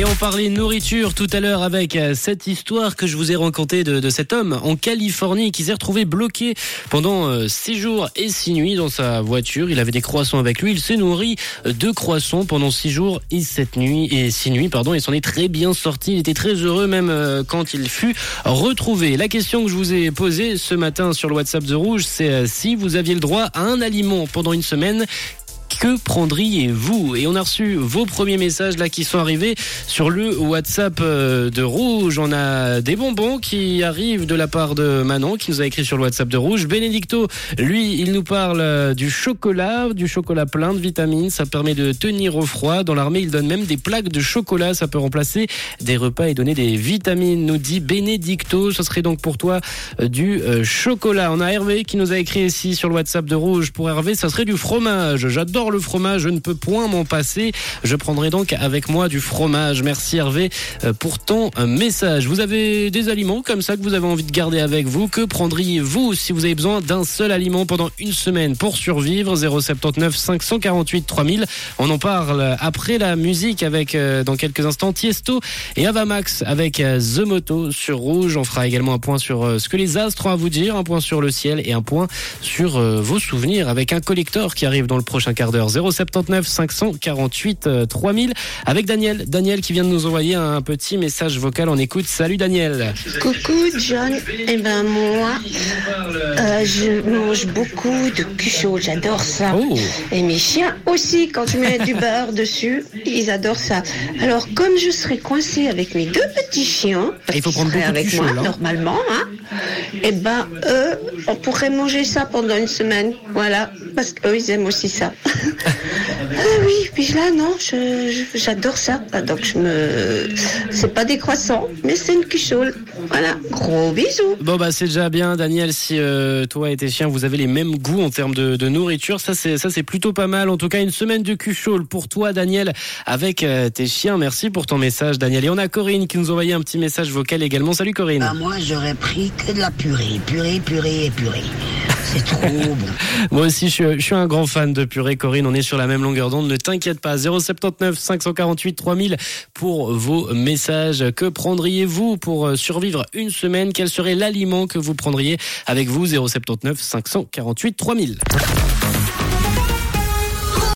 Et on parlait nourriture tout à l'heure avec euh, cette histoire que je vous ai racontée de, cet homme en Californie qui s'est retrouvé bloqué pendant euh, six jours et six nuits dans sa voiture. Il avait des croissants avec lui. Il s'est nourri de croissants pendant six jours et sept nuits et six nuits, pardon. Il s'en est très bien sorti. Il était très heureux même euh, quand il fut retrouvé. La question que je vous ai posée ce matin sur le WhatsApp de Rouge, c'est si vous aviez le droit à un aliment pendant une semaine, que prendriez-vous Et on a reçu vos premiers messages là qui sont arrivés sur le WhatsApp euh, de Rouge. On a des bonbons qui arrivent de la part de Manon qui nous a écrit sur le WhatsApp de Rouge. Benedicto, lui, il nous parle euh, du chocolat, du chocolat plein de vitamines. Ça permet de tenir au froid. Dans l'armée, il donne même des plaques de chocolat. Ça peut remplacer des repas et donner des vitamines, nous dit Benedicto. Ce serait donc pour toi euh, du chocolat. On a Hervé qui nous a écrit ici sur le WhatsApp de Rouge. Pour Hervé, ça serait du fromage. J'adore le fromage, je ne peux point m'en passer. Je prendrai donc avec moi du fromage. Merci Hervé euh, pour ton euh, message. Vous avez des aliments comme ça que vous avez envie de garder avec vous? Que prendriez-vous si vous avez besoin d'un seul aliment pendant une semaine pour survivre? 079 548 3000. On en parle après la musique avec euh, dans quelques instants Tiesto et Avamax avec The Moto sur Rouge. On fera également un point sur ce que les astres ont à vous dire, un point sur le ciel et un point sur vos souvenirs avec un collector qui arrive dans le prochain quart d'heure. 079 548 3000 avec Daniel. Daniel qui vient de nous envoyer un petit message vocal. On écoute. Salut Daniel. Coucou John. Eh ben moi, euh, je mange beaucoup de cuchot. J'adore ça. Oh. Et mes chiens aussi. Quand tu mets du beurre dessus, ils adorent ça. Alors comme je serai coincée avec mes deux petits chiens, Ah, il faut prendre avec cuchot, moi là. normalement, hein, eh ben eux, on pourrait manger ça pendant une semaine. Voilà, parce qu'eux ils aiment aussi ça. Ah oui, puis là, non, je- je- j'adore ça. Donc, je me. C'est pas des croissants, mais c'est une cuchole. Voilà, gros bisous. Bon bah c'est déjà bien Daniel si euh, toi et tes chiens vous avez les mêmes goûts en termes de, de nourriture ça c'est ça c'est plutôt pas mal en tout cas une semaine de cuchol pour toi Daniel avec euh, tes chiens merci pour ton message Daniel et on a Corinne qui nous a envoyé un petit message vocal également salut Corinne Bah, moi, j'aurais pris que de la purée. Purée, purée et purée. C'est trop bon. Moi aussi, je suis, un grand fan de purée, Corinne. On est sur la même longueur d'onde. Ne t'inquiète pas. 079 548 3000 pour vos messages. Que prendriez-vous pour euh, survivre une semaine? Quel serait l'aliment que vous prendriez avec vous? 079 548 3000